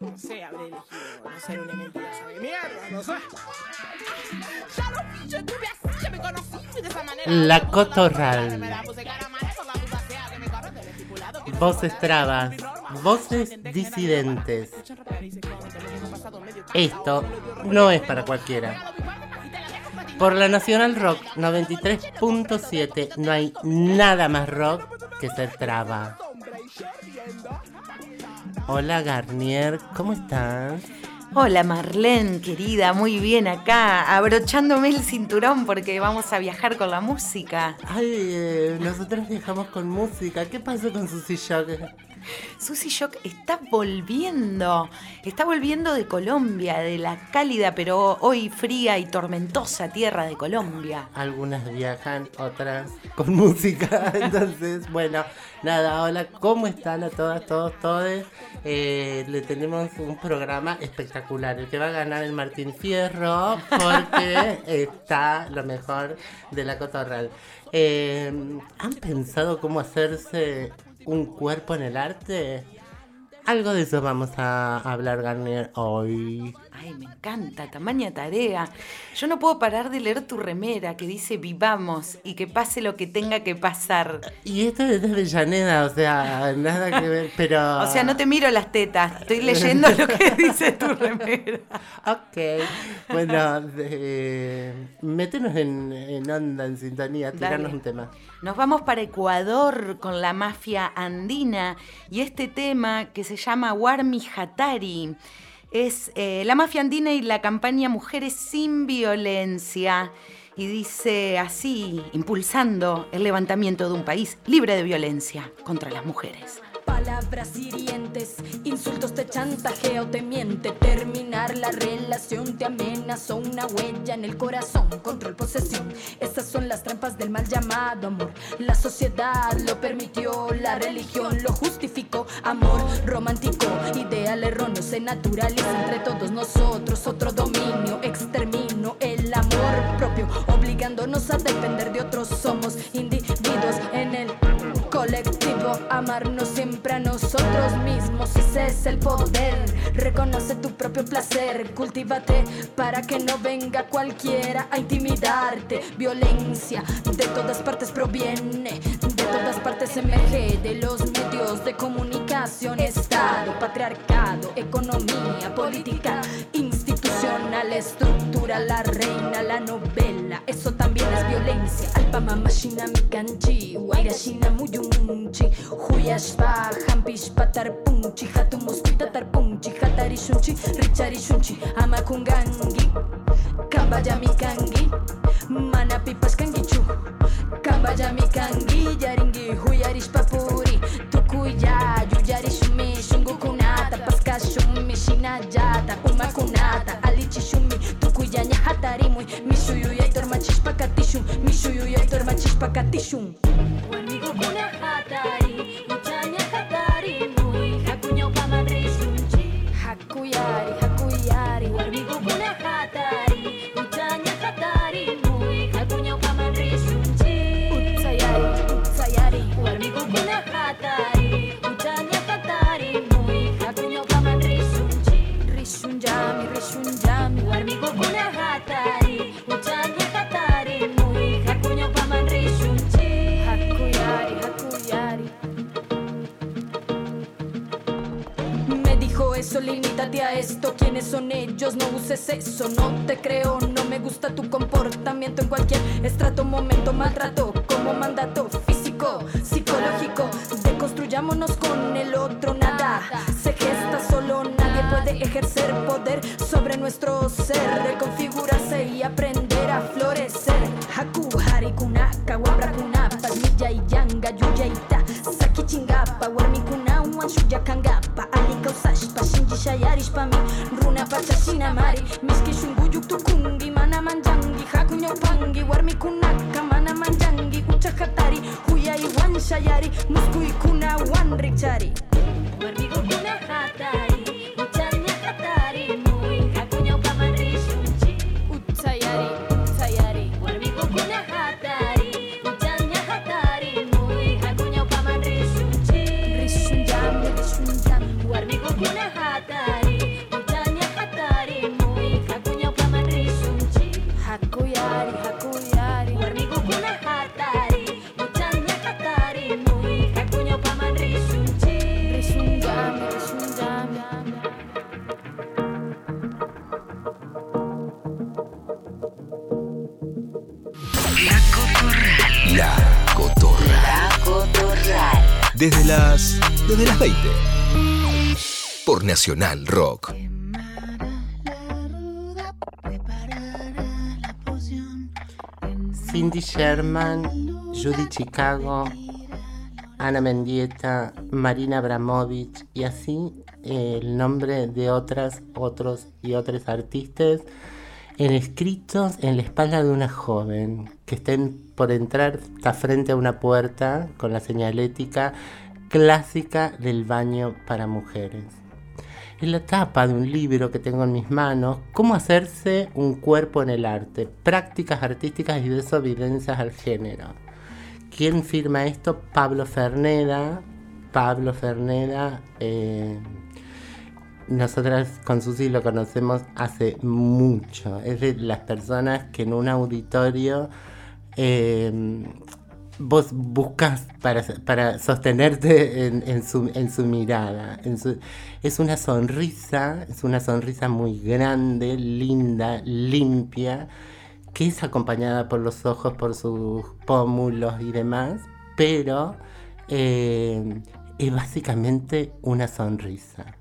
No sé, habré elegido no ser un envidioso de mierda, no sé. Ya lo vi, yo tuve así, ya me conocí de esa manera. La Cotorral. Voces trabas, voces disidentes. Esto no es para cualquiera. Por la Nacional Rock 93.7 no hay nada más rock que ser traba. Hola Garnier, ¿cómo estás? Hola Marlene, querida, muy bien acá, abrochándome el cinturón porque vamos a viajar con la música. Ay, eh, nosotros viajamos con música. ¿Qué pasó con Susy Shock? Susy Shock está volviendo, está volviendo de Colombia, de la cálida pero hoy fría y tormentosa tierra de Colombia. Algunas viajan, otras con música. Entonces, bueno, nada, hola, ¿cómo están a todas, todos, todes? Eh, le tenemos un programa espectacular, el que va a ganar el Martín Fierro, porque está lo mejor de la cotorral. Eh, ¿Han pensado cómo hacerse un cuerpo en el arte? Algo de eso vamos a hablar, Garnier, hoy. Ay, me encanta, tamaña tarea. Yo no puedo parar de leer tu remera que dice vivamos y que pase lo que tenga que pasar. Y esto es de Avellaneda, o sea, nada que ver, pero... O sea, no te miro las tetas, estoy leyendo lo que dice tu remera. Ok, bueno, métenos en, en onda, en sintonía, tirarnos Dale. un tema. Nos vamos para Ecuador con la mafia andina y este tema que se llama Warmi Hatari. Es eh, la mafia andina y la campaña Mujeres sin Violencia. Y dice así, impulsando el levantamiento de un país libre de violencia contra las mujeres. Palabras hirientes, insultos te chantajeo, te miente. Terminar la relación te amenazó una huella en el corazón, control, posesión. Estas son las trampas del mal llamado amor. La sociedad lo permitió, la religión lo justificó. Amor romántico, ideal erróneo, se naturaliza entre todos nosotros. Otro dominio, exterminio, el amor propio, obligándonos a depender de otros. Somos individuos en el colectivo, amarnos siempre a nosotros mismos, ese es el poder. Reconoce tu propio placer, cultívate para que no venga cualquiera a intimidarte. Violencia de todas partes proviene, de todas partes emerge, de los medios de comunicación, Estado, patriarcado, economía, política, institucional, estructura, la reina, la novela, eso también es violencia. Alpa mama shina mikanchi, waira shina muyunchi, huyashpa, hampishpa tarpunchi, hatumuspita tarpunchi, hatari shunchi, richari shunchi, amakungangi, kambaya mikangi, mana pipas kangichu, kambaya mikangi, yaringi, huyarishpa puri, tukuya, yuyari shumi, shungukunata, paska shumi, shinayata, umakunata, Widzianie hatari. Mój Miszuju jej torma ciszpaka tiszum Miszuju jej torma ciszpaka tiszum Łamigo kuna hatari. Eso, limítate a esto. ¿Quiénes son ellos? No uses eso, no te creo. No me gusta tu comportamiento en cualquier estrato, momento, maltrato como mandato físico, psicológico. Deconstruyámonos con el otro, nada se gesta solo. Nadie puede ejercer poder sobre nuestro ser, reconfigurarse y aprender shayari Musku ikuna wanrik chari Rock. Cindy Sherman, Judy Chicago, Ana Mendieta, Marina Abramovich y así el nombre de otras, otros y otros artistas en escritos en la espalda de una joven que estén por entrar está frente a una puerta con la señalética clásica del baño para mujeres. En la tapa de un libro que tengo en mis manos, Cómo hacerse un cuerpo en el arte, prácticas artísticas y desobediencias al género. ¿Quién firma esto? Pablo Ferneda. Pablo Ferneda. Eh, nosotras con Susi lo conocemos hace mucho. Es de las personas que en un auditorio eh, vos buscas para, sostenerte en, su, mirada. es una sonrisa, es una sonrisa muy grande, linda, limpia, que es acompañada por los ojos, por sus pómulos y demás, pero eh, es básicamente una sonrisa.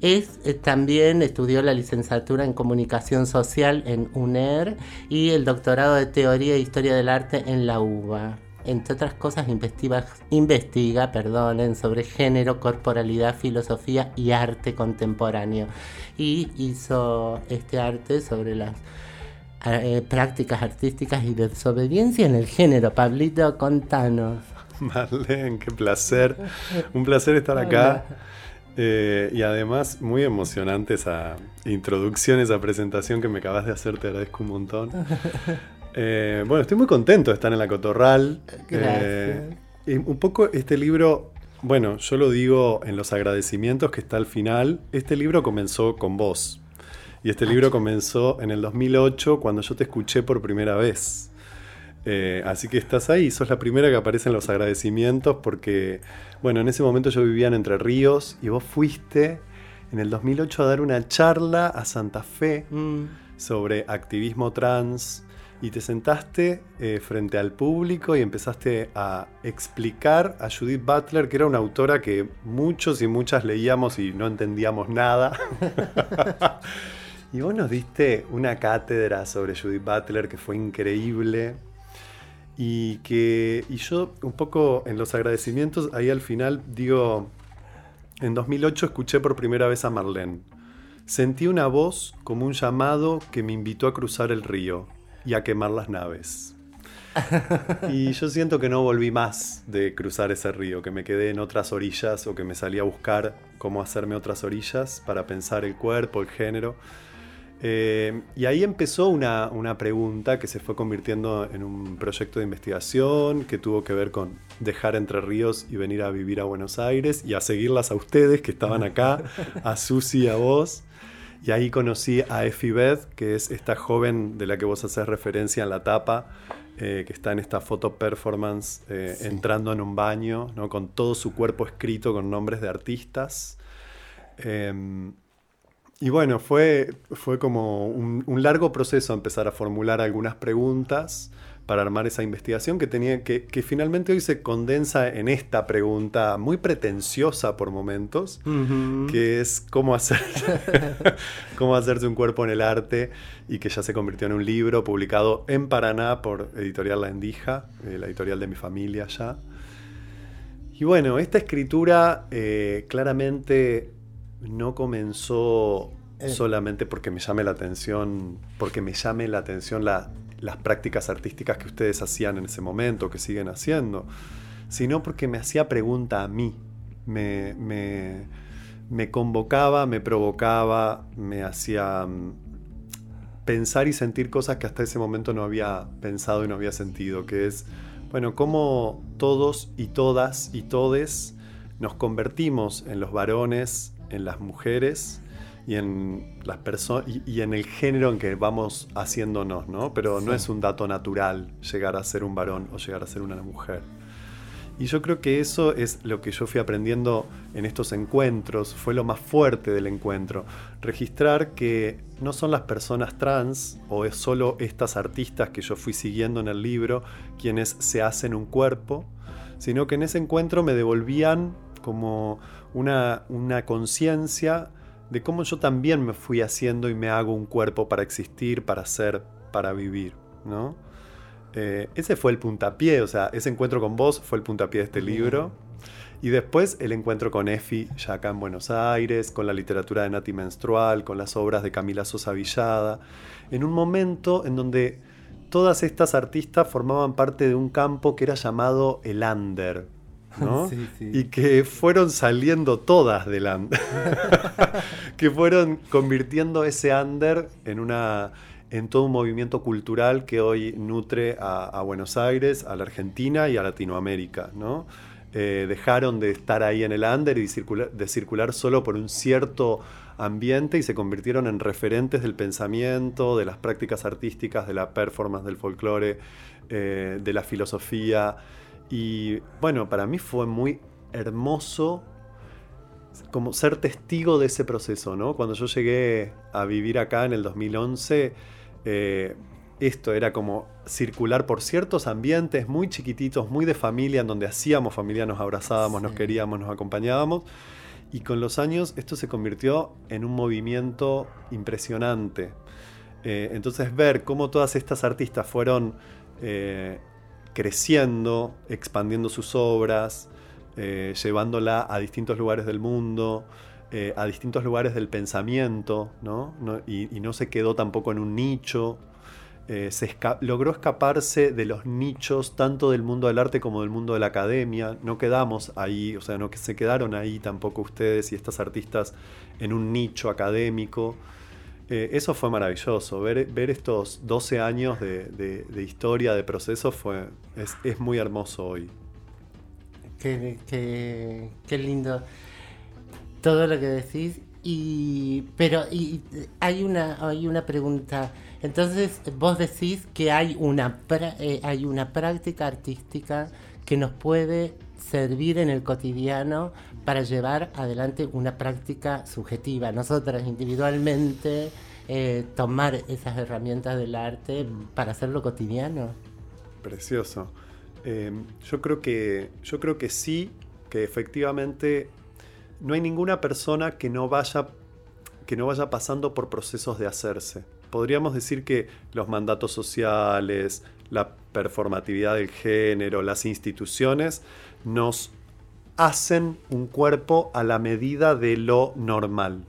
Es, eh, también estudió la licenciatura en comunicación social en UNER y el doctorado de teoría e historia del arte en la UBA. Entre otras cosas, investiga, investiga perdonen, sobre género, corporalidad, filosofía y arte contemporáneo. Y hizo este arte sobre las eh, prácticas artísticas y desobediencia en el género. Pablito, contanos. Marlene, qué placer. Un placer estar acá. Eh, y además, muy emocionante esa introducción, esa presentación que me acabas de hacer, te agradezco un montón. Eh, bueno, estoy muy contento de estar en la Cotorral. Eh, y un poco este libro, bueno, yo lo digo en los agradecimientos que está al final, este libro comenzó con vos. Y este libro comenzó en el 2008 cuando yo te escuché por primera vez. Eh, así que estás ahí, sos la primera que aparece en los agradecimientos porque, bueno, en ese momento yo vivía en Entre Ríos y vos fuiste en el 2008 a dar una charla a Santa Fe mm. sobre activismo trans y te sentaste eh, frente al público y empezaste a explicar a Judith Butler, que era una autora que muchos y muchas leíamos y no entendíamos nada. y vos nos diste una cátedra sobre Judith Butler que fue increíble. Y que y yo un poco en los agradecimientos, ahí al final digo, en 2008 escuché por primera vez a Marlene. Sentí una voz como un llamado que me invitó a cruzar el río y a quemar las naves. y yo siento que no volví más de cruzar ese río, que me quedé en otras orillas o que me salí a buscar cómo hacerme otras orillas para pensar el cuerpo, el género. Eh, y ahí empezó una, pregunta que se fue convirtiendo en un proyecto de investigación que tuvo que ver con dejar Entre Ríos y venir a vivir a Buenos Aires y a seguirlas a ustedes que estaban acá, a Susi, a vos. Y ahí conocí a Effie Beth, que es esta joven de la que vos haces referencia en la tapa, eh, que está en esta foto performance eh, entrando en un baño, ¿no? con todo su cuerpo escrito con nombres de artistas. Y bueno, fue, fue como un, largo proceso empezar a formular algunas preguntas para armar esa investigación que tenía que, que finalmente hoy se condensa en esta pregunta muy pretenciosa por momentos, que es cómo hacer cómo hacerse un cuerpo en el arte y que ya se convirtió en un libro publicado en Paraná por Editorial La Endija, eh, la editorial de mi familia ya. Y bueno, esta escritura eh, claramente no comenzó eh. solamente porque me llame la atención, porque me llame la atención las prácticas artísticas que ustedes hacían en ese momento, que siguen haciendo, sino porque me hacía pregunta a mí, me, me, convocaba, me provocaba, me hacía mm, pensar y sentir cosas que hasta ese momento no había pensado y no había sentido, que es, bueno, cómo todos y todas y todes nos convertimos en los varones en las mujeres y en las personas y, en el género en que vamos haciéndonos, ¿no? Pero no es un dato natural llegar a ser un varón o llegar a ser una mujer. Y yo creo que eso es lo que yo fui aprendiendo en estos encuentros, fue lo más fuerte del encuentro. Registrar que no son las personas trans o es solo estas artistas que yo fui siguiendo en el libro quienes se hacen un cuerpo, sino que en ese encuentro me devolvían como una, una conciencia de cómo yo también me fui haciendo y me hago un cuerpo para existir, para ser, para vivir, ¿no? Eh, ese fue el puntapié, o sea, ese encuentro con vos fue el puntapié de este libro. Y después el encuentro con Efi, ya acá en Buenos Aires, con la literatura de Nati Menstrual, con las obras de Camila Sosa Villada, en un momento en donde todas estas artistas formaban parte de un campo que era llamado el under, ¿no? Sí, sí. Y que fueron saliendo todas del under. que fueron convirtiendo ese under en una en todo un movimiento cultural que hoy nutre a, a Buenos Aires, a la Argentina y a Latinoamérica, ¿no? Eh, dejaron de estar ahí en el under y circular, de circular solo por un cierto ambiente y se convirtieron en referentes del pensamiento, de las prácticas artísticas, de la performance, del folclore, eh, de la filosofía. Y bueno, para mí fue muy hermoso como ser testigo de ese proceso, ¿no? Cuando yo llegué a vivir acá en el 2011, eh, esto era como circular por ciertos ambientes muy chiquititos, muy de familia, en donde hacíamos familia, nos abrazábamos, nos queríamos, nos acompañábamos. Y con los años esto se convirtió en un movimiento impresionante. Eh, entonces ver cómo todas estas artistas fueron eh, creciendo, expandiendo sus obras, eh, llevándola a distintos lugares del mundo, eh, a distintos lugares del pensamiento, ¿no? Y, no se quedó tampoco en un nicho. Eh, se logró escaparse de los nichos tanto del mundo del arte como del mundo de la academia. No quedamos ahí, o sea, no que se quedaron ahí tampoco ustedes y estas artistas en un nicho académico. Eh, eso fue maravilloso. Ver, ver estos 12 años de, de- historia, de proceso, fue, es, muy hermoso hoy. Qué, qué- qué lindo todo lo que decís. Y, pero hay, una, hay una pregunta. Entonces, vos decís que hay una, eh, hay una práctica artística que nos puede servir en el cotidiano para llevar adelante una práctica subjetiva. Nosotras individualmente eh, tomar esas herramientas del arte para hacerlo cotidiano. Precioso. Eh, yo, creo que, yo creo que sí, que efectivamente no hay ninguna persona que no vaya, que no vaya pasando por procesos de hacerse. Podríamos decir que los mandatos sociales, la performatividad del género, las instituciones, nos hacen un cuerpo a la medida de lo normal.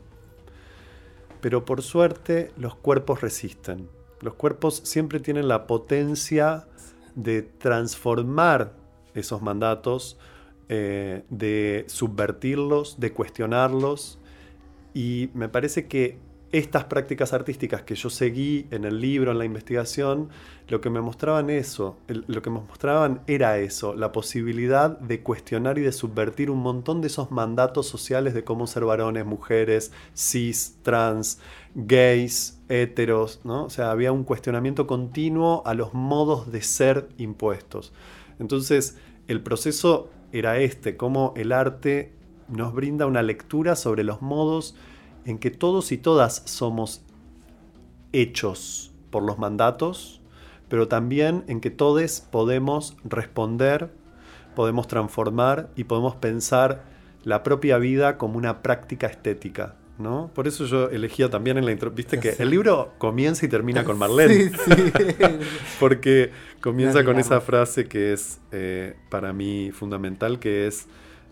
Pero por suerte los cuerpos resisten. Los cuerpos siempre tienen la potencia de transformar esos mandatos, eh, de subvertirlos, de cuestionarlos. Y me parece que estas prácticas artísticas que yo seguí en el libro, en la investigación, lo que me mostraban eso, lo que me mostraban era eso, la posibilidad de cuestionar y de subvertir un montón de esos mandatos sociales de cómo ser varones, mujeres, cis, trans, gays, heteros, ¿no? O sea, había un cuestionamiento continuo a los modos de ser impuestos. Entonces, el proceso era este, cómo el arte nos brinda una lectura sobre los modos en que todos y todas somos hechos por los mandatos, pero también en que todos podemos responder, podemos transformar y podemos pensar la propia vida como una práctica estética. ¿no? Por eso yo elegía también en la intro. Viste que el libro comienza y termina con Marlene. Sí, sí. Porque comienza No con esa frase que es eh, para mí fundamental, que es,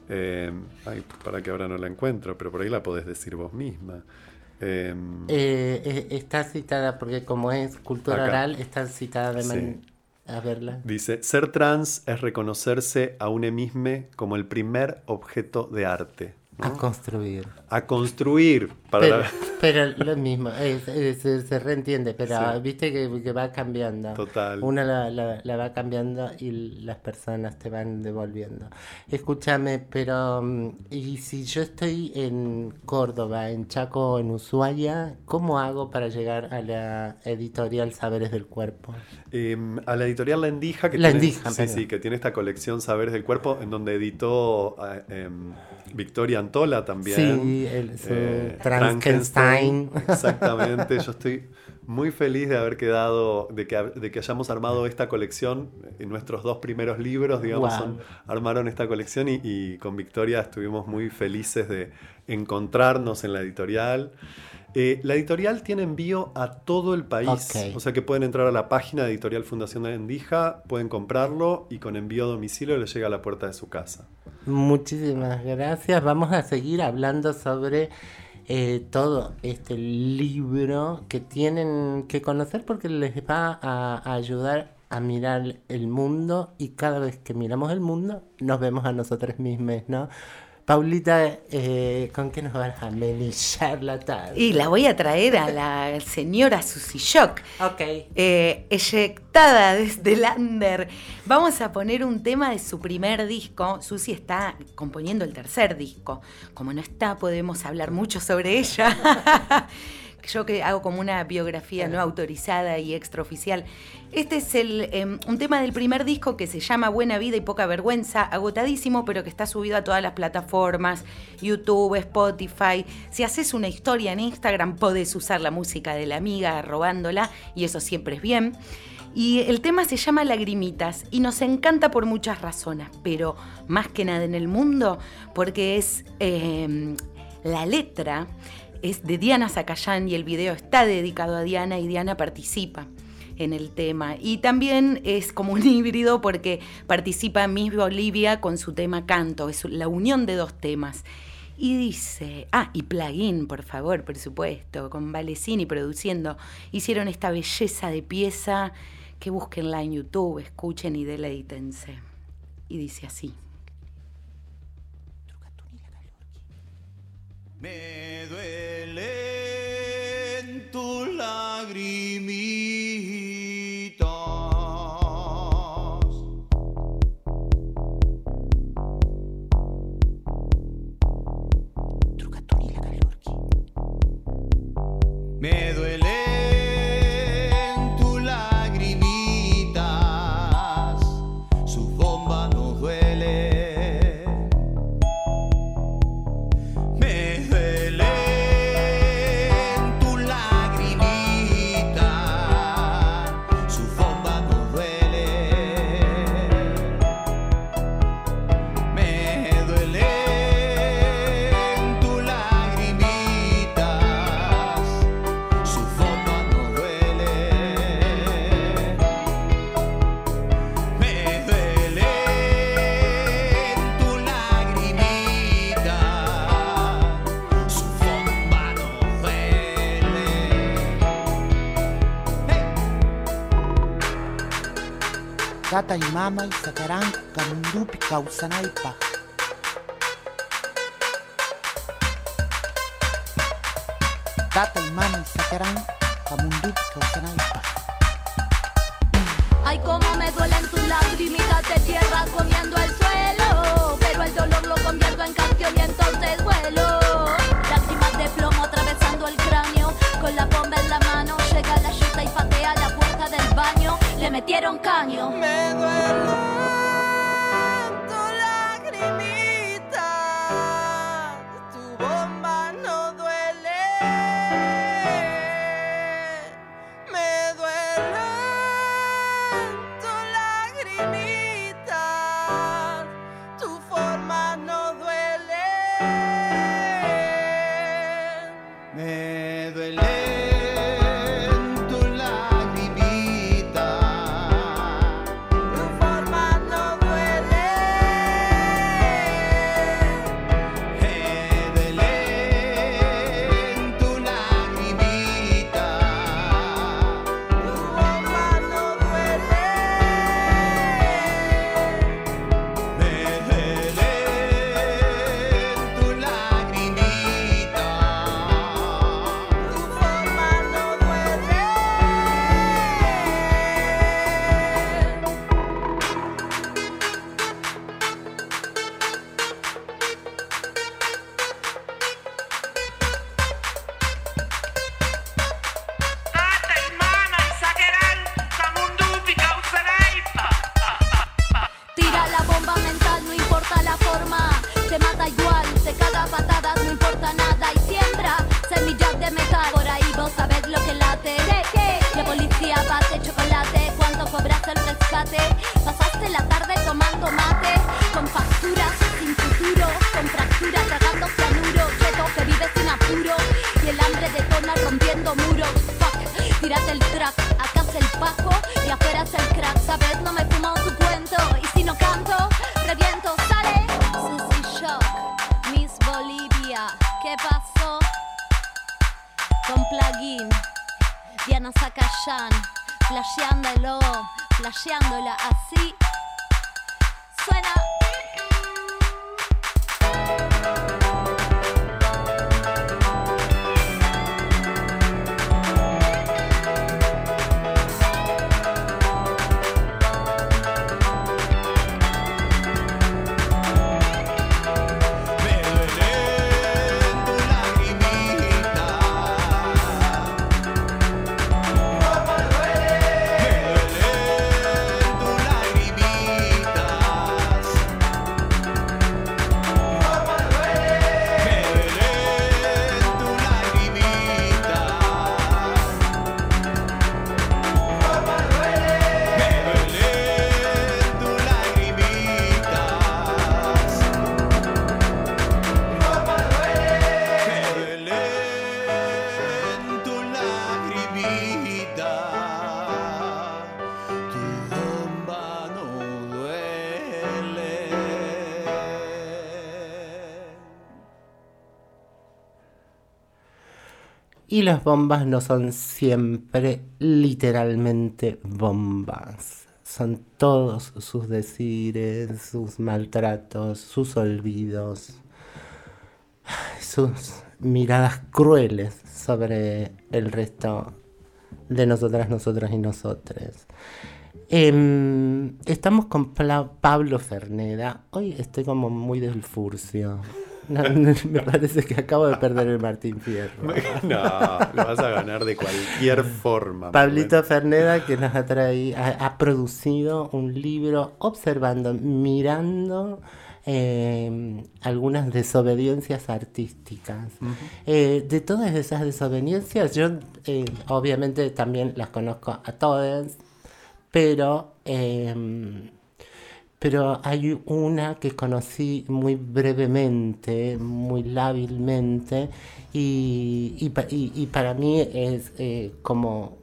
eh, ay, para que ahora no la encuentro, pero por ahí la podés decir vos misma. Eh, Eh, eh, está citada porque como es cultura Acá. oral, está citada de Sí. manera... A verla. dice, ser trans es reconocerse a un mismo como el primer objeto de arte. ¿No? A construir. A construir. Para Pero, la- pero lo mismo, es- es- se, se reentiende, pero Sí. viste que, que va cambiando. Total. Una la, la- la va cambiando y las personas te van devolviendo. Escúchame, pero mm, y si yo estoy en Córdoba, en Chaco, en Ushuaia, ¿cómo hago para llegar a la editorial Saberes del Cuerpo? Eh, a la editorial La Endija, que, La tiene, Endija, sí, sí, que tiene esta colección Saberes del Cuerpo, en donde editó eh, Victoria Antola también. Sí, el- su Eh. Frankenstein. Exactamente, yo estoy muy feliz de haber quedado, de que, de que hayamos armado esta colección. Nuestros dos primeros libros, digamos, Wow. son- armaron esta colección y, y con Victoria estuvimos muy felices de encontrarnos en la editorial. Eh, la editorial tiene envío a todo el país, o sea que pueden entrar a la página de Editorial Fundación de Endija, pueden comprarlo y con envío a domicilio les llega a la puerta de su casa. Muchísimas gracias. Vamos a seguir hablando sobre eh, todo este libro que tienen que conocer porque les va a, a ayudar a mirar el mundo y cada vez que miramos el mundo nos vemos a nosotros mismos, ¿no? Paulita, eh, ¿con qué nos vas a amenizar la tarde? Y la voy a traer a la señora Susy Shock. Ok. eh, eyectada desde el under. Vamos a poner un tema de su primer disco. Susi está componiendo el tercer disco. Como no está, podemos hablar mucho sobre ella. Yo que hago como una biografía no autorizada y extraoficial. Este es el, em, un tema del primer disco que se llama Buena Vida y Poca Vergüenza, agotadísimo, pero que está subido a todas las plataformas, YouTube, Spotify. Si haces una historia en Instagram, podés usar la música de la amiga robándola, y eso siempre es bien. Y el tema se llama Lagrimitas y nos encanta por muchas razones, pero más que nada en el mundo, porque es em, la letra es de Diana Zacayán y el video está dedicado a Diana y Diana participa en el tema. Y también es como un híbrido porque participa Miss Bolivia con su tema Canto, es la unión de dos temas. Y dice, ah, y Plugin, por favor, por supuesto, con Valecini produciendo, hicieron esta belleza de pieza que búsquenla en YouTube, escuchen y deleítense. Y dice así. Me duelen tus lagrimitas. Me duelen Tata y mama y sacarán camundupi causanaipa. Tata y mama y sacarán camundupi causanaipa. Ay, cómo me duelen tus lagrimitas de tierra comiendo el suelo. Pero el dolor lo convierto en canción y entonces vuelo. Metieron caño. Y las bombas no son siempre literalmente bombas. Son todos sus decires, sus maltratos, sus olvidos, sus miradas crueles sobre el resto de nosotras, nosotros y nosotres. Em, estamos con Pablo Ferneda. Hoy estoy como muy del furcio. No, no, me parece que acabo de perder el Martín Fierro. No, lo vas a ganar de cualquier forma. Pablito Ferneda que nos ha traído, ha, ha producido un libro observando, mirando eh, algunas desobediencias artísticas. Eh, de todas esas desobediencias, yo eh, obviamente también las conozco a todas, pero em, pero hay una que conocí muy brevemente, muy lábilmente, y, y y- y para mí es eh, como,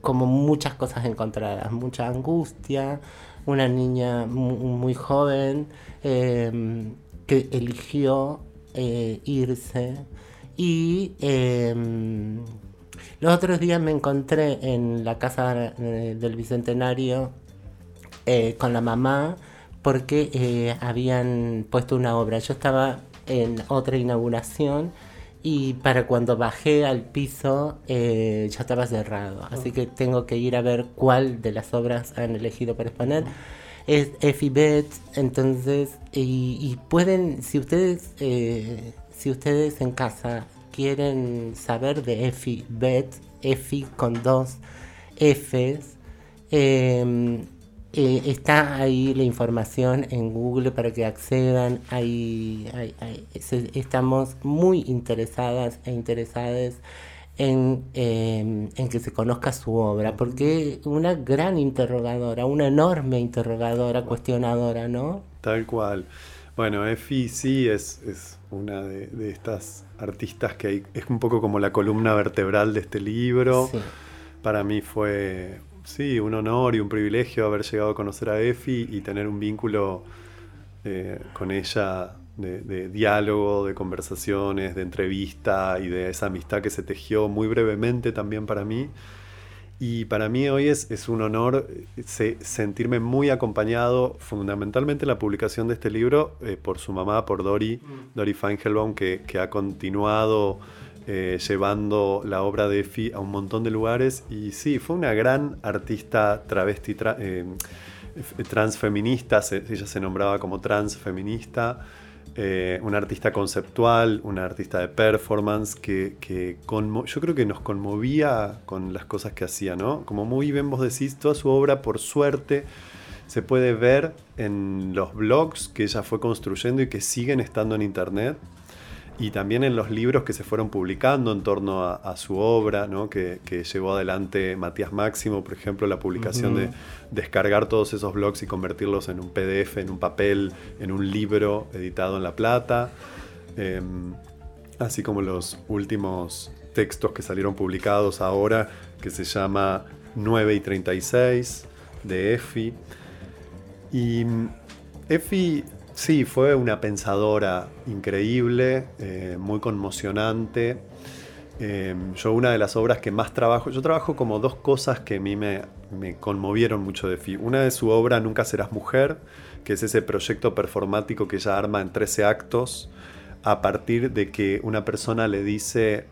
como muchas cosas encontradas, mucha angustia, una niña mu- muy, joven eh, que eligió eh, irse y em, los otros días me encontré en la casa eh, del Bicentenario eh, con la mamá porque eh, habían puesto una obra. Yo estaba en otra inauguración y para cuando bajé al piso eh, ya estaba cerrado. Así que tengo que ir a ver cuál de las obras han elegido para exponer. Es Effie Bet, entonces, y, y pueden, si ustedes, eh, si ustedes en casa quieren saber de Effie Bet, Effie con dos Fs, eh, eh, está ahí la información en Google para que accedan. Ahí, ahí- ahí- se- estamos muy interesadas e interesadas en, eh, en que se conozca su obra, porque una gran interrogadora, una enorme interrogadora, cuestionadora, ¿no? Tal cual. Bueno, Efi sí es, es una de, de estas artistas que hay- es un poco como la columna vertebral de este libro. Sí. Para mí fue, sí, un honor y un privilegio haber llegado a conocer a Efi y tener un vínculo eh, con ella de, de diálogo, de conversaciones, de entrevista y de esa amistad que se tejió muy brevemente también para mí. Y para mí hoy es, es un honor eh, se- sentirme muy acompañado, fundamentalmente en la publicación de este libro, eh, por su mamá, por Dori, Dori Feingelbaum, que, que ha continuado eh, llevando la obra de Efi a un montón de lugares. Y sí, fue una gran artista travesti, tra- eh, f- transfeminista, ella se nombraba como transfeminista. eh, una artista conceptual, una artista de performance que, que yo creo que nos conmovía con las cosas que hacía, ¿no? Como muy bien vos decís, toda su obra, por suerte, se puede ver en los blogs que ella fue construyendo y que siguen estando en internet. Y también en los libros que se fueron publicando en torno a, a su obra, ¿no? que, que, llevó adelante Matías Máximo, por ejemplo, la publicación uh -huh. de descargar todos esos blogs y convertirlos en un PDF, en un papel, en un libro editado en La Plata, eh, así como los últimos textos que salieron publicados ahora, que se llama 9 y 36, de Efi. Y Efi Sí, fue una pensadora increíble, eh, muy conmocionante. Eh, yo una de las obras que más trabajo, yo trabajo como dos cosas que a mí me, conmovieron mucho de Fi. Una es su obra Nunca serás mujer, que es ese proyecto performático que ella arma en 13 actos, a partir de que una persona le dice,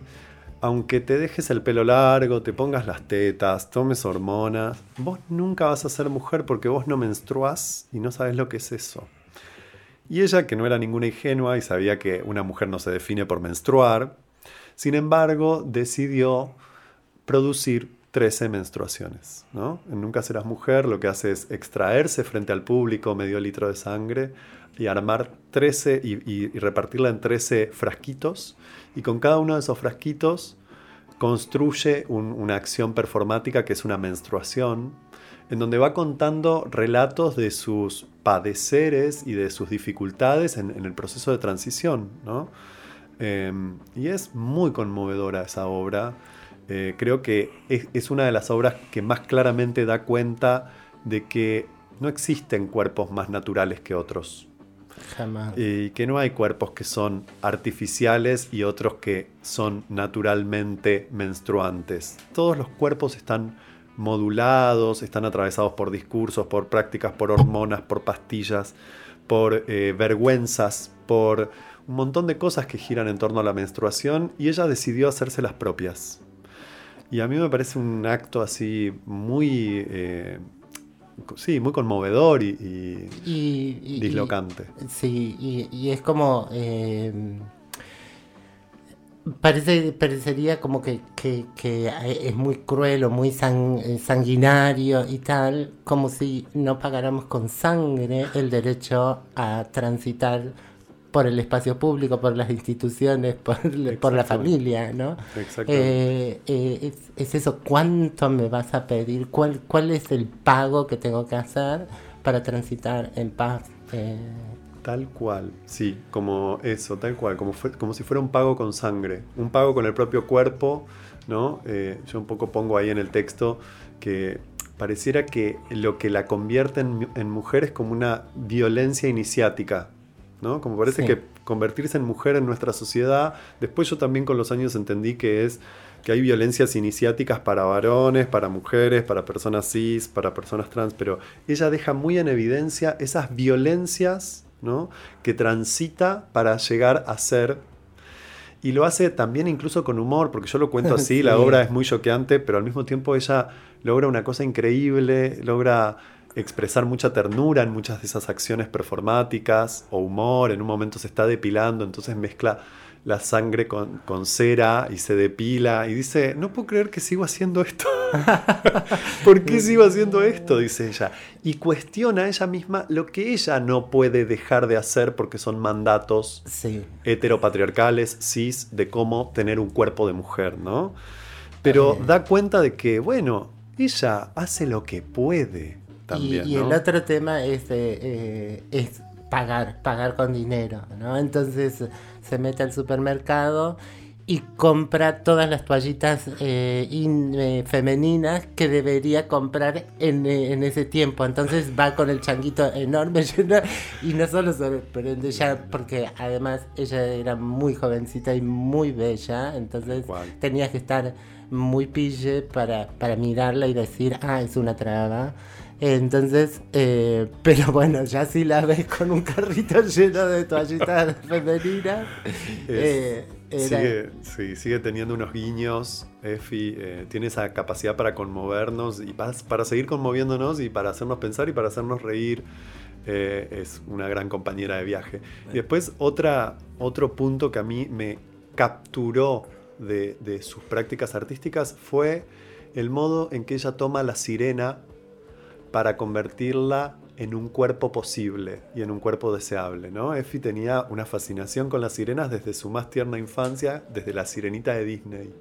aunque te dejes el pelo largo, te pongas las tetas, tomes hormonas, vos nunca vas a ser mujer porque vos no menstruás y no sabes lo que es eso. Y ella, que no era ninguna ingenua y sabía que una mujer no se define por menstruar, sin embargo decidió producir 13 menstruaciones. ¿no? En Nunca serás mujer lo que hace es extraerse frente al público medio litro de sangre y armar 13 y, repartirla en 13 frasquitos y con cada uno de esos frasquitos construye un, una acción performática que es una menstruación en donde va contando relatos de sus padeceres y de sus dificultades en, en el proceso de transición. ¿no? Eh, y es muy conmovedora esa obra. Eh, creo que es, es, una de las obras que más claramente da cuenta de que no existen cuerpos más naturales que otros. Jamás. Y que no hay cuerpos que son artificiales y otros que son naturalmente menstruantes. Todos los cuerpos están modulados, están atravesados por discursos, por prácticas, por hormonas, por pastillas, por eh, vergüenzas, por un montón de cosas que giran en torno a la menstruación y ella decidió hacerse las propias. Y a mí me parece un acto así muy, eh, sí, muy conmovedor y, y, y, y dislocante. sí, y, es como... Eh, Parece, parecería como que, que, que, es muy cruel o muy sang, sanguinario y tal, como si no pagáramos con sangre el derecho a transitar por el espacio público, por las instituciones, por, por la familia, ¿no? Eh, eh, es, es, eso, ¿cuánto me vas a pedir? ¿Cuál, ¿Cuál es el pago que tengo que hacer para transitar en paz? Eh, Tal cual, sí, como eso, tal cual, como, fue, como si fuera un pago con sangre, un pago con el propio cuerpo, ¿no? Eh, yo un poco pongo ahí en el texto que pareciera que lo que la convierte en, en mujer es como una violencia iniciática, ¿no? Como parece sí. que convertirse en mujer en nuestra sociedad, después yo también con los años entendí que es que hay violencias iniciáticas para varones, para mujeres, para personas cis, para personas trans, pero ella deja muy en evidencia esas violencias ¿no? que transita para llegar a ser. Y lo hace también incluso con humor, porque yo lo cuento así, sí. la obra es muy choqueante, pero al mismo tiempo ella logra una cosa increíble, logra expresar mucha ternura en muchas de esas acciones performáticas o humor, en un momento se está depilando, entonces mezcla la sangre con, con, cera y se depila y dice, no puedo creer que sigo haciendo esto. ¿Por qué sigo haciendo esto? Dice ella. Y cuestiona ella misma lo que ella no puede dejar de hacer porque son mandatos sí. heteropatriarcales, cis, de cómo tener un cuerpo de mujer, ¿no? Pero da cuenta de que, bueno, ella hace lo que puede también. Y, y ¿no? el otro tema es, eh, es pagar, pagar con dinero, ¿no? Entonces se mete al supermercado y compra todas las toallitas eh, in, eh, femeninas que debería comprar en, eh, en, ese tiempo. Entonces va con el changuito enorme lleno, y no solo sorprende ya, porque además ella era muy jovencita y muy bella, entonces wow. tenías que estar muy pille para, para mirarla y decir, ah, es una traba. Entonces, eh, pero bueno, ya si la ves con un carrito lleno de toallitas femeninas. Eh, sigue, sí, sigue teniendo unos guiños. Efi eh, tiene esa capacidad para conmovernos y para, para, seguir conmoviéndonos y para hacernos pensar y para hacernos reír. Eh, es una gran compañera de viaje. Y después, otra, otro punto que a mí me capturó de, de sus prácticas artísticas fue el modo en que ella toma la sirena para convertirla en un cuerpo posible y en un cuerpo deseable, ¿no? Effie tenía una fascinación con las sirenas desde su más tierna infancia, desde la sirenita de Disney.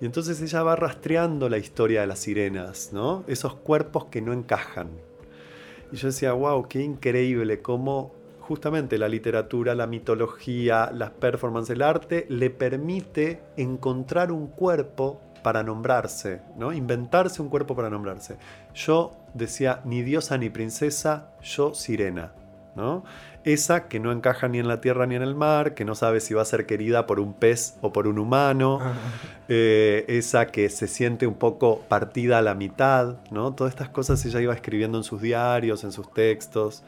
Y entonces ella va rastreando la historia de las sirenas, ¿no? Esos cuerpos que no encajan. Y yo decía, wow, qué increíble cómo justamente la literatura, la mitología, las performances, el arte le permite encontrar un cuerpo para nombrarse, ¿no? Inventarse un cuerpo para nombrarse. Yo decía, ni diosa ni princesa, yo sirena, ¿no? Esa que no encaja ni en la tierra ni en el mar, que no sabe si va a ser querida por un pez o por un humano, eh, esa que se siente un poco partida a la mitad, ¿no? Todas estas cosas ella iba escribiendo en sus diarios, en sus textos.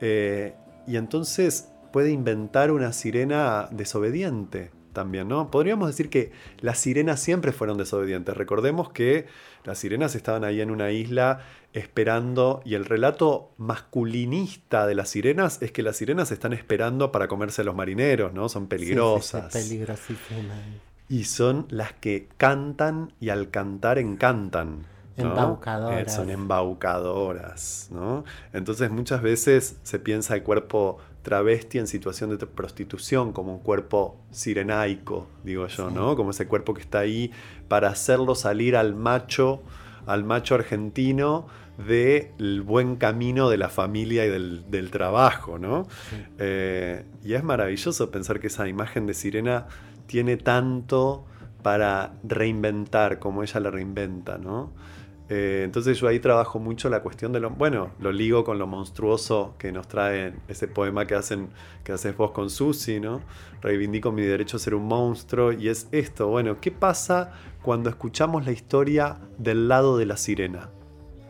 Eh, y entonces puede inventar una sirena desobediente también, ¿no? Podríamos decir que las sirenas siempre fueron desobedientes. Recordemos que las sirenas estaban ahí en una isla esperando y el relato masculinista de las sirenas es que las sirenas están esperando para comerse a los marineros, ¿no? Son peligrosas. Sí, sí, sí, peligrosísimas. Y son las que cantan y al cantar encantan. ¿no? Embaucadoras. Eh, son embaucadoras, ¿no? Entonces muchas veces se piensa el cuerpo travesti en situación de prostitución como un cuerpo sirenaico, digo yo, ¿no? Como ese cuerpo que está ahí para hacerlo salir al macho, al macho argentino del buen camino de la familia y del, del trabajo, ¿no? Eh, y es maravilloso pensar que esa imagen de sirena tiene tanto para reinventar como ella la reinventa, ¿no? Eh, entonces yo ahí trabajo mucho la cuestión de lo, bueno, lo ligo con lo monstruoso que nos trae ese poema que hacen, que haces vos con Susi, ¿no? Reivindico mi derecho a ser un monstruo y es esto, bueno, ¿qué pasa cuando escuchamos la historia del lado de la sirena?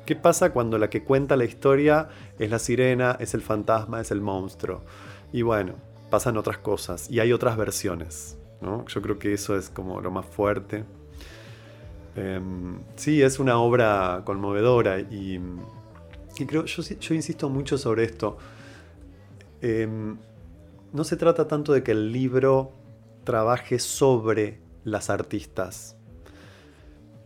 ¿Qué pasa cuando la que cuenta la historia es la sirena, es el fantasma, es el monstruo? Y bueno, pasan otras cosas y hay otras versiones, ¿no? Yo creo que eso es como lo más fuerte. Um, sí, es una obra conmovedora y, y creo, yo, yo, insisto mucho sobre esto. Um, no se trata tanto de que el libro trabaje sobre las artistas.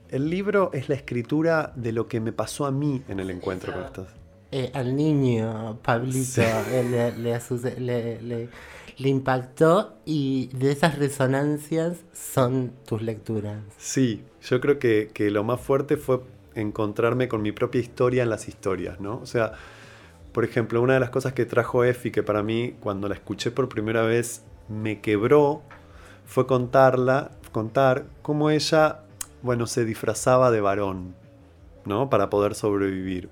El libro es la escritura de lo que me pasó a mí en el encuentro con estas. Eh, al niño, Pablito, sí. le, le, le, le, impactó y de esas resonancias son tus lecturas. Sí, yo creo que, que, lo más fuerte fue encontrarme con mi propia historia en las historias, ¿no? O sea, por ejemplo, una de las cosas que trajo Effie, que para mí, cuando la escuché por primera vez, me quebró, fue contarla, contar cómo ella, bueno, se disfrazaba de varón, ¿no? Para poder sobrevivir.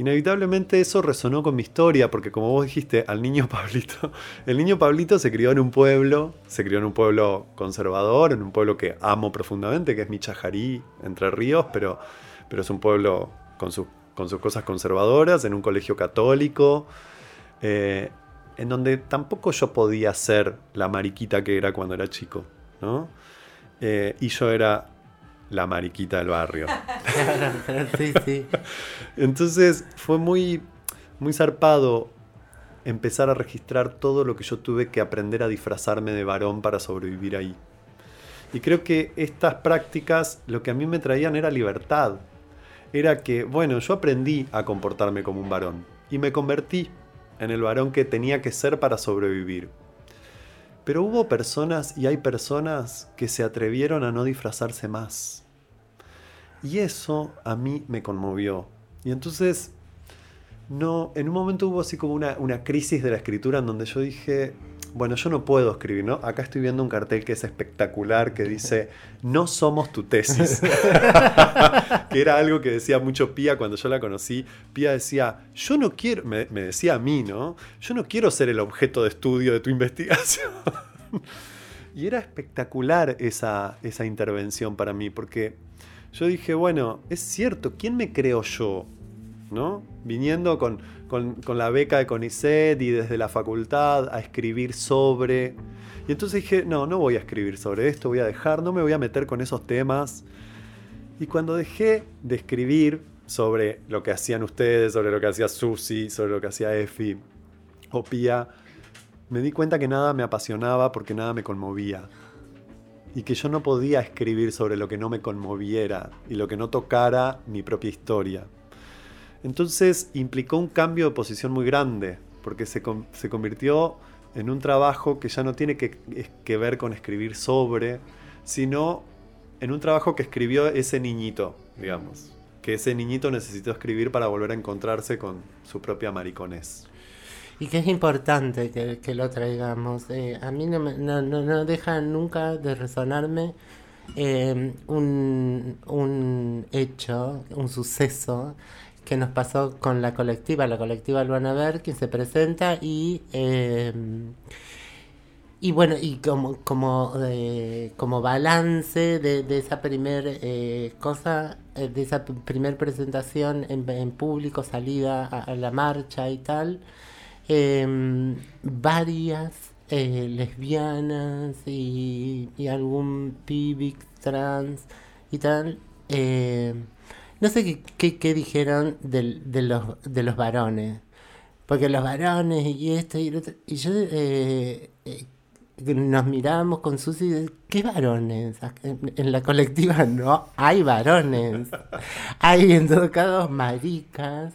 Inevitablemente eso resonó con mi historia, porque como vos dijiste, al niño Pablito, el niño Pablito se crió en un pueblo, se crió en un pueblo conservador, en un pueblo que amo profundamente, que es Michajarí, Entre Ríos, pero, pero es un pueblo con, con sus cosas conservadoras, en un colegio católico, eh, en donde tampoco yo podía ser la mariquita que era cuando era chico, ¿no? Eh, y yo era la mariquita del barrio. Entonces fue muy, muy zarpado empezar a registrar todo lo que yo tuve que aprender a disfrazarme de varón para sobrevivir ahí. Y creo que estas prácticas lo que a mí me traían era libertad. Era que, bueno, yo aprendí a comportarme como un varón y me convertí en el varón que tenía que ser para sobrevivir. Pero hubo personas y hay personas que se atrevieron a no disfrazarse más. Y eso a mí me conmovió. Y entonces, no, en un momento hubo así como una, crisis de la escritura en donde yo dije, bueno, yo no puedo escribir, ¿no? Acá estoy viendo un cartel que es espectacular que dice, no somos tu tesis. que era algo que decía mucho Pía cuando yo la conocí. Pía decía, yo no quiero, me, me decía a mí, ¿no? Yo no quiero ser el objeto de estudio de tu investigación. y era espectacular esa, esa intervención para mí, porque yo dije, bueno, es cierto, ¿quién me creo yo? ¿No? Viniendo con, con, con, la beca de CONICET y desde la facultad a escribir sobre. Y entonces dije, no, no voy a escribir sobre esto, voy a dejar, no me voy a meter con esos temas. Y cuando dejé de escribir sobre lo que hacían ustedes, sobre lo que hacía Susi, sobre lo que hacía Efi o Pía, me di cuenta que nada me apasionaba porque nada me conmovía y que yo no podía escribir sobre lo que no me conmoviera y lo que no tocara mi propia historia. Entonces implicó un cambio de posición muy grande, porque se, se convirtió en un trabajo que ya no tiene que, que ver con escribir sobre, sino en un trabajo que escribió ese niñito, digamos. Que ese niñito necesitó escribir para volver a encontrarse con su propia mariconés. Y que es importante que, que lo traigamos. Eh, a mí no, me- no, no, no deja nunca de resonarme eh, un, un hecho, un suceso que nos pasó con la colectiva, la colectiva lo van a ver, quien se presenta y... eh, y bueno, y como, como, eh, como balance de, de esa primer eh, cosa, eh, de esa primer presentación en, en público, salida a la marcha y tal, em, varias eh, lesbianas y, y algún pibix trans y tal, eh, no sé qué, qué, qué dijeron del- de, los, de los varones. Porque los varones y esto y lo otro. Y yo eh, eh, nos mirábamos con Susi ¿qué varones? En, en la colectiva no hay varones. hay en todo caso maricas.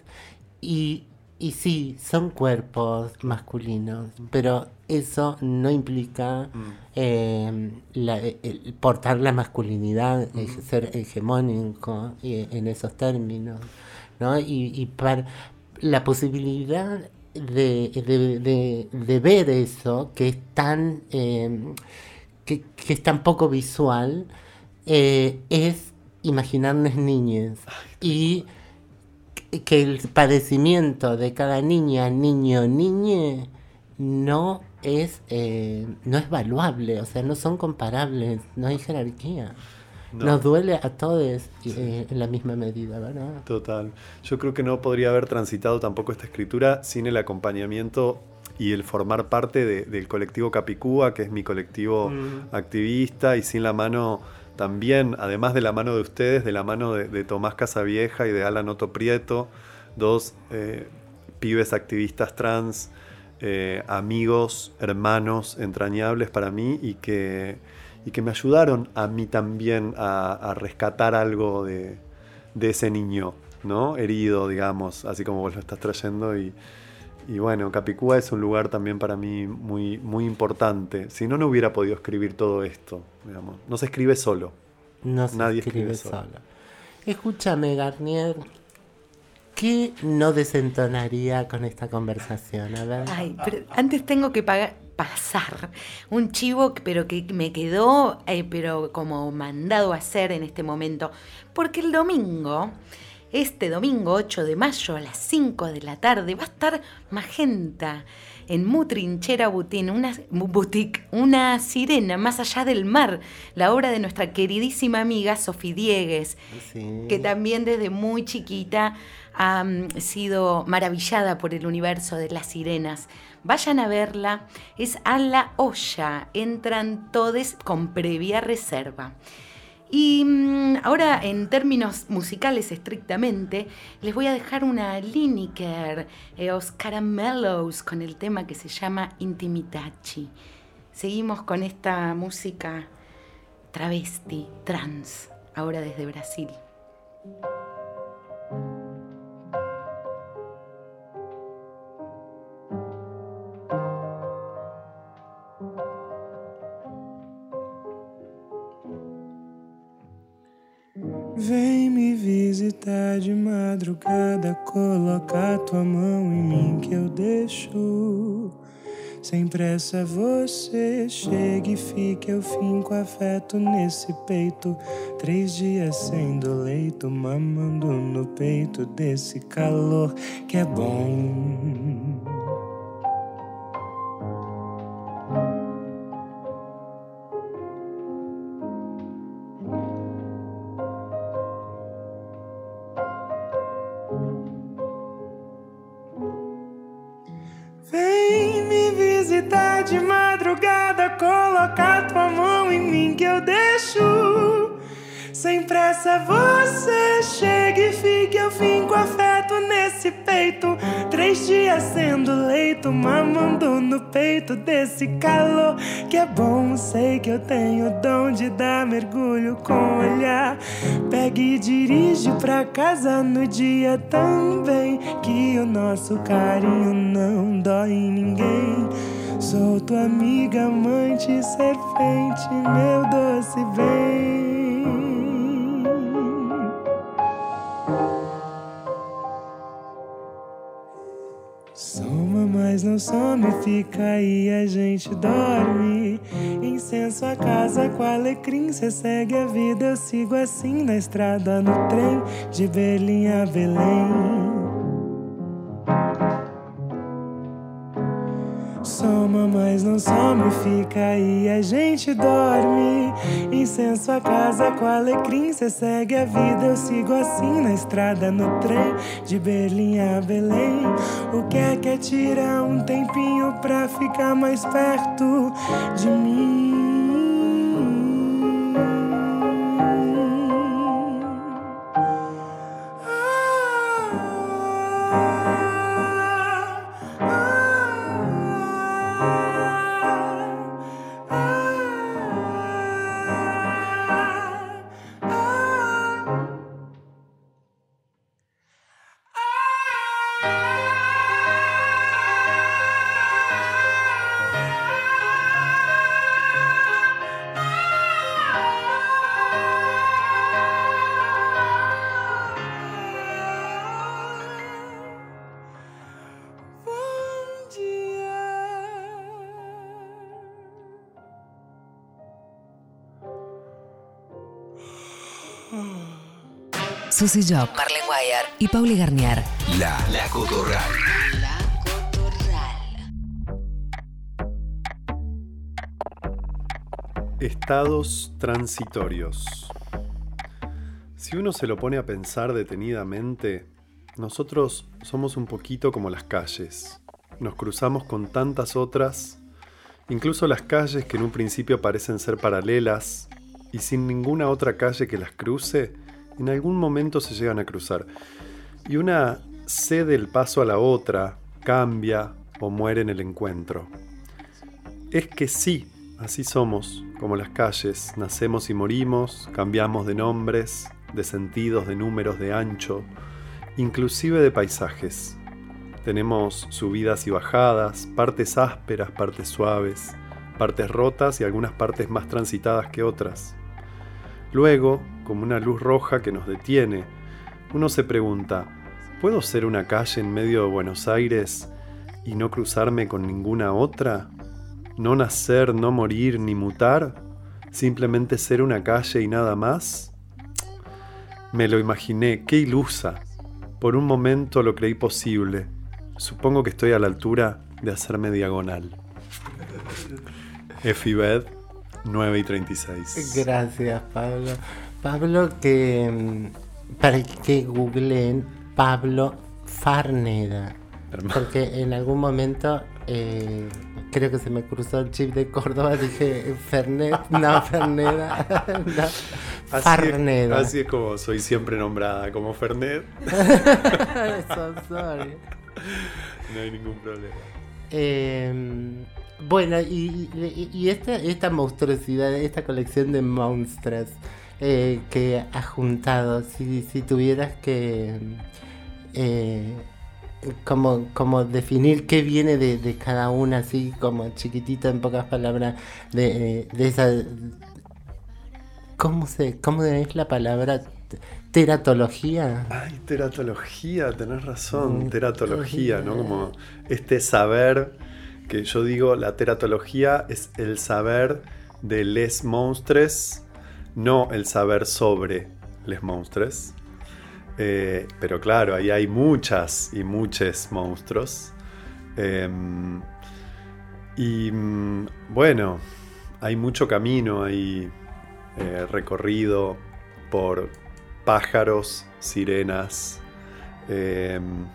Y, y sí, son cuerpos masculinos. Pero eso no implica eh, la- el portar la masculinidad, eh, ser hegemónico eh, en esos términos. ¿no? Y, y para la posibilidad de, de, de- de ver eso, que es tan, eh, que, que es tan poco visual, eh, es imaginarnos niñas. Y que- el padecimiento de cada niña, niño, niñe, no es, eh, no es valuable, o sea, no son comparables, no hay jerarquía. No. Nos duele a todos eh, en la misma medida, ¿verdad? Total. Yo creo que no podría haber transitado tampoco esta escritura sin el acompañamiento y el formar parte de- del colectivo Capicúa, que es mi colectivo Mm. activista, y sin la mano también, además de la mano de ustedes, de la mano de, Tomás Casavieja y de Alan Otto Prieto, dos eh, pibes activistas trans, eh, amigos, hermanos entrañables para mí y que, y que me ayudaron a mí también a, a rescatar algo de, de ese niño, ¿no? Herido, digamos, así como vos lo estás trayendo. Y, y bueno, Capicúa es un lugar también para mí muy, muy importante. Si no, no hubiera podido escribir todo esto, digamos. No se escribe solo. No se Nadie escribe escribe solo. Escúchame, Garnier, ¿qué no desentonaría con esta conversación? A ver. Ay, pero antes tengo que pagar- pasar un chivo, pero que me quedó, eh, pero como mandado a hacer en este momento. Porque el domingo, este domingo 8 de mayo a las 5 de la tarde, va a estar Magenta en Mutrinchera Boutique, una, boutique, una sirena más allá del mar, la obra de nuestra queridísima amiga Sofía Diegues Sí. que también desde muy chiquita ha mm, sido maravillada por el universo de las sirenas. Vayan a verla, es a la olla, entran todos con previa reserva. Y mm, ahora en términos musicales estrictamente, les voy a dejar una Lineker, eh, Os Caramelos, con el tema que se llama Intimitachi. Seguimos con esta música travesti, trans, ahora desde Brasil. Madrugada, coloca tua mão em mim que eu deixo. Sem pressa você chega e fica, eu finco afeto nesse peito. Três dias sendo leito, mamando no peito desse calor que é bom. Desse calor que é bom. Sei que eu tenho o dom de dar mergulho com olhar. Pega e dirige pra casa no dia também. Alecrim, cê segue a vida, eu sigo assim na estrada, no trem, de Berlim a Belém. Soma, mas não some, fica aí, a gente dorme. Incenso a casa com alecrim, cê segue a vida, eu sigo assim na estrada, no trem, de Berlim a Belém. O que é que é tirar um tempinho pra ficar mais perto de mim? Susy Job, Marlene Guayar y Pauli Garnier. La, la cotorral. Estados transitorios. Si uno se lo pone a pensar detenidamente, nosotros somos un poquito como las calles. Nos cruzamos con tantas otras, incluso las calles que en un principio parecen ser paralelas y sin ninguna otra calle que las cruce, en algún momento se llegan a cruzar. Y una cede el paso a la otra, cambia o muere en el encuentro. Es que sí, así somos, como las calles, nacemos y morimos, cambiamos de nombres, de sentidos, de números, de ancho, inclusive de paisajes. Tenemos subidas y bajadas, partes ásperas, partes suaves, partes rotas y algunas partes más transitadas que otras. Luego, como una luz roja que nos detiene, uno se pregunta, ¿puedo ser una calle en medio de Buenos Aires y no cruzarme con ninguna otra? ¿No nacer, no morir, ni mutar? ¿Simplemente ser una calle y nada más? Me lo imaginé, qué ilusa. Por un momento lo creí posible. Supongo que estoy a la altura de hacerme diagonal. Efibed 9 y 36. Gracias, Pablo. Pablo, que mm, para que googleen Pablo Farneda. Porque en algún momento eh, creo que se me cruzó el chip de Córdoba, dije Fernet, no, Ferneda, no, Así Farneda. Es, así es como soy siempre nombrada, como Fernet. So sorry. No hay ningún problema. Eh, bueno, y, y- y esta, esta monstruosidad, esta colección de monstruos eh, que has juntado, si, si tuvieras que eh, como, como definir qué viene de, de cada una, así como chiquitita en pocas palabras, de, de esa... ¿Cómo, se, ¿Cómo es la palabra? Teratología. Ay, teratología, tenés razón, Mm, teratología, ¿no? Como este saber que yo digo, la teratología es el saber de les monstres, no el saber sobre les monstres. Eh, pero claro, ahí hay muchas y muchos monstruos. Em, y mm, bueno, hay mucho camino ahí eh, recorrido por pájaros, sirenas, em,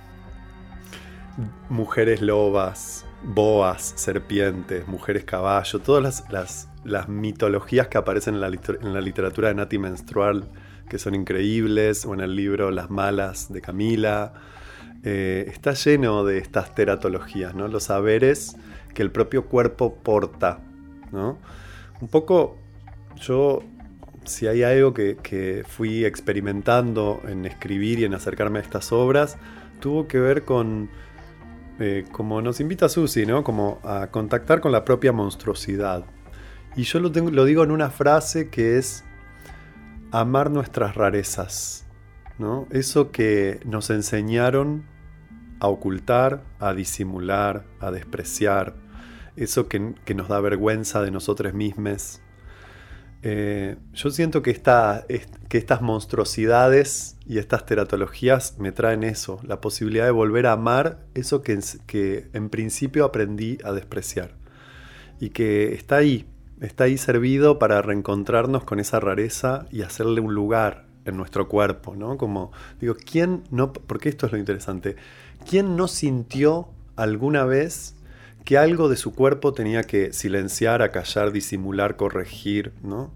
mujeres lobas, boas, serpientes, mujeres caballo, todas las, las- las mitologías que aparecen en la, literatura de Nati Menstrual, que son increíbles, o en el libro Las Malas de Camila. eh, está lleno de estas teratologías, ¿no? Los saberes que el propio cuerpo porta, ¿no? Un poco yo, si hay algo que, que fui experimentando en escribir y en acercarme a estas obras, tuvo que ver con, como nos invita Susi, ¿no? Como a contactar con la propia monstruosidad. Y yo lo, tengo- lo digo en una frase que es amar nuestras rarezas, ¿no? Eso que nos enseñaron a ocultar, a disimular, a despreciar, eso que, que nos da vergüenza de nosotros mismos. Eh, yo siento que, esta- es- que estas monstruosidades y estas teratologías me traen eso, la posibilidad de volver a amar eso que, que en principio aprendí a despreciar. Y que está ahí, está ahí servido para reencontrarnos con esa rareza y hacerle un lugar en nuestro cuerpo, ¿no? Como, digo, ¿quién no, porque esto es lo interesante, ¿quién no sintió alguna vez que algo de su cuerpo tenía que silenciar, acallar, disimular, corregir, ¿no?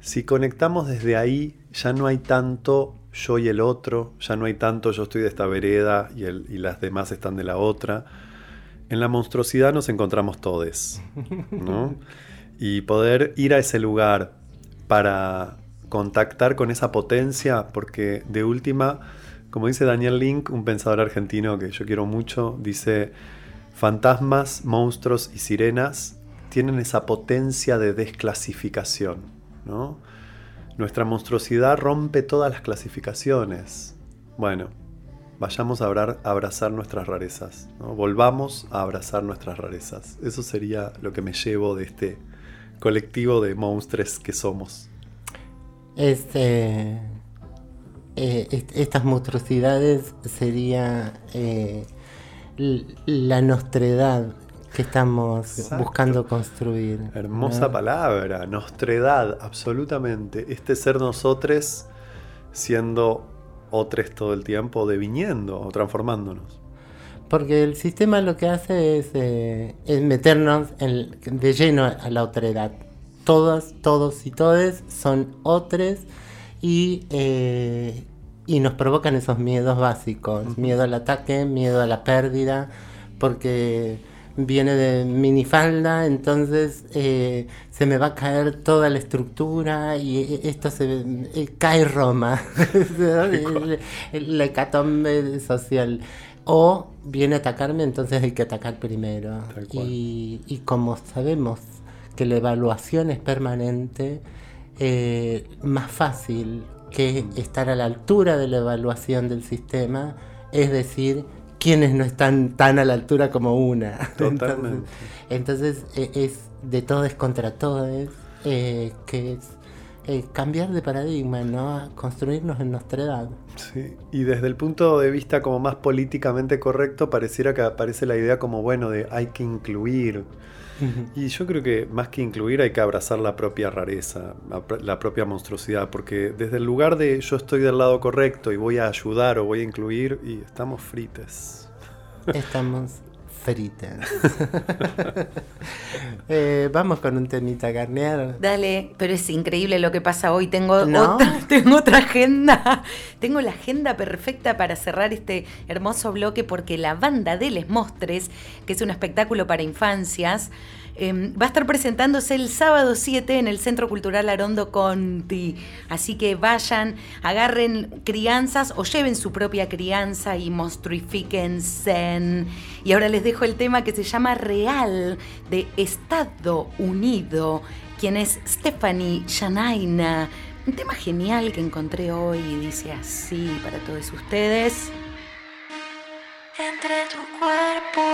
Si conectamos desde ahí, ya no hay tanto yo y el otro, ya no hay tanto yo estoy de esta vereda y, el- y las demás están de la otra. En la monstruosidad nos encontramos todos, ¿no? Y poder ir a ese lugar para contactar con esa potencia, porque de última, como dice Daniel Link, un pensador argentino que yo quiero mucho, dice, fantasmas, monstruos y sirenas tienen esa potencia de desclasificación, ¿no? Nuestra monstruosidad rompe todas las clasificaciones. Bueno, vayamos a abrazar nuestras rarezas, volvamos a abrazar nuestras rarezas. Eso sería lo que me llevo de este colectivo de monstruos que somos. Este, eh, est- estas monstruosidades sería eh, la nostredad que estamos Exacto. buscando construir. Hermosa ¿no? palabra, nostredad, absolutamente. Este ser nosotros siendo otros todo el tiempo, deviniendo o transformándonos. Porque el sistema lo que hace es, eh, es meternos en- de lleno a la otredad. Todas, todos y todes son otros y, eh, y nos provocan esos miedos básicos. Miedo al ataque, miedo a la pérdida, porque viene de minifalda, entonces eh, se me va a caer toda la estructura y eh, esto se eh, cae Roma, la hecatombe social. O viene a atacarme, entonces hay que atacar primero. Y como sabemos que la evaluación es permanente, eh, más fácil que estar a la altura de la evaluación del sistema, es decir, quienes no están tan a la altura como una. Totalmente. Entonces, entonces, eh, es de todos contra todos, eh, que es eh, cambiar de paradigma, ¿no? Construirnos en nuestra edad. Sí, y desde el punto de vista como más políticamente correcto, pareciera que aparece la idea como, bueno, de hay que incluir. Y yo creo que más que incluir hay que abrazar la propia rareza, la pr- la propia monstruosidad, porque desde el lugar de yo estoy del lado correcto y voy a ayudar o voy a incluir, y estamos frites. Estamos fritas. Eh, vamos con un temita carnear. Dale, pero es increíble lo que pasa hoy. Tengo, ¿No? otra, tengo otra agenda. Tengo la agenda perfecta para cerrar este hermoso bloque porque la banda de Les Mostres, que es un espectáculo para infancias, eh, va a estar presentándose el sábado 7 en el Centro Cultural Arondo Conti. Así que vayan, agarren crianzas o lleven su propia crianza y monstruifíquense. Y ahora les dejo el tema que se llama Real de Estado Unido, quien es Stephanie Janaina. Un tema genial que encontré hoy dice así para todos ustedes. Entre tu cuerpo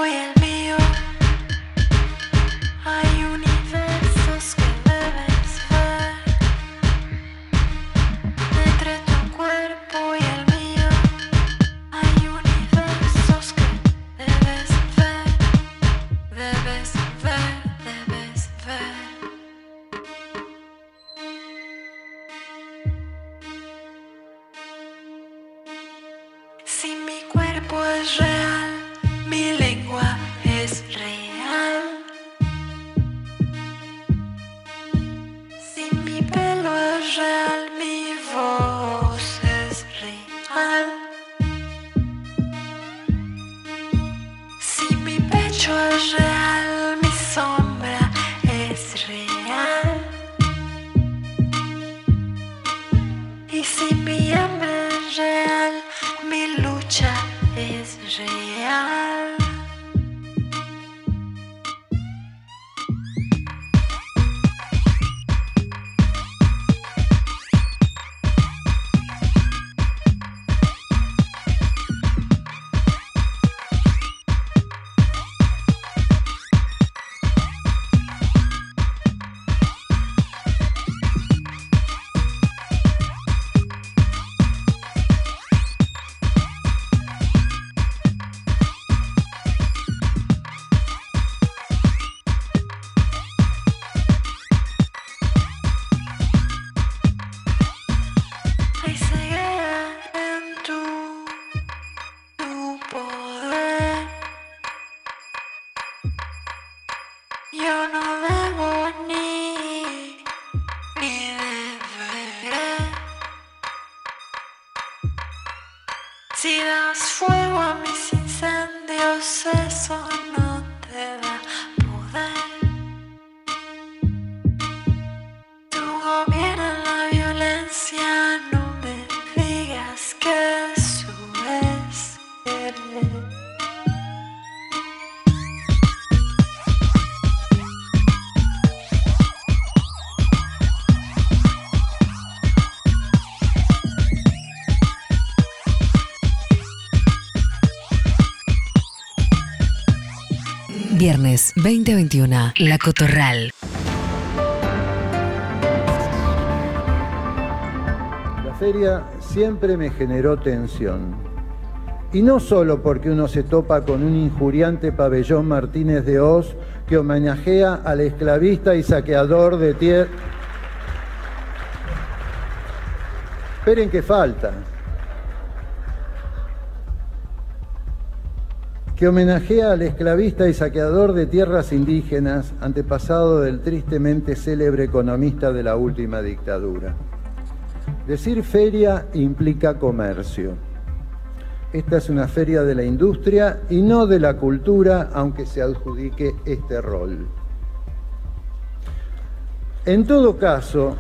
Viernes 2021, La Cotorral. La feria siempre me generó tensión. Y no solo porque uno se topa con un injuriante pabellón Martínez de Oz que homenajea al esclavista y saqueador de tierra. Esperen que falta. Que homenajea al esclavista y saqueador de tierras indígenas, antepasado del tristemente célebre economista de la última dictadura. Decir feria implica comercio. Esta es una feria de la industria y no de la cultura, aunque se adjudique este rol. En todo caso,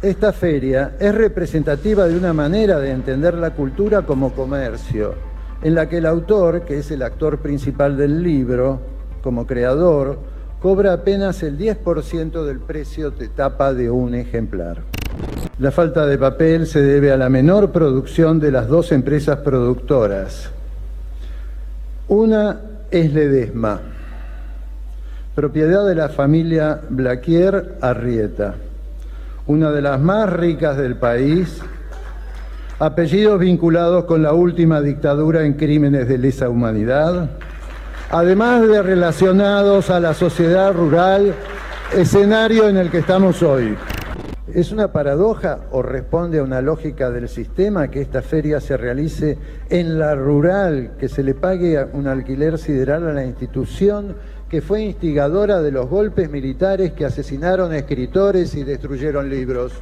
esta feria es representativa de una manera de entender la cultura como comercio, en la que el autor, que es el actor principal del libro, como creador, cobra apenas el 10% del precio de tapa de un ejemplar. La falta de papel se debe a la menor producción de las dos empresas productoras. Una es Ledesma, propiedad de la familia Blaquier Arrieta, una de las más ricas del país, apellidos vinculados con la última dictadura en crímenes de lesa humanidad, además de relacionados a la sociedad rural, escenario en el que estamos hoy. ¿Es una paradoja o responde a una lógica del sistema que esta feria se realice en la rural, que se le pague un alquiler sideral a la institución que fue instigadora de los golpes militares que asesinaron escritores y destruyeron libros?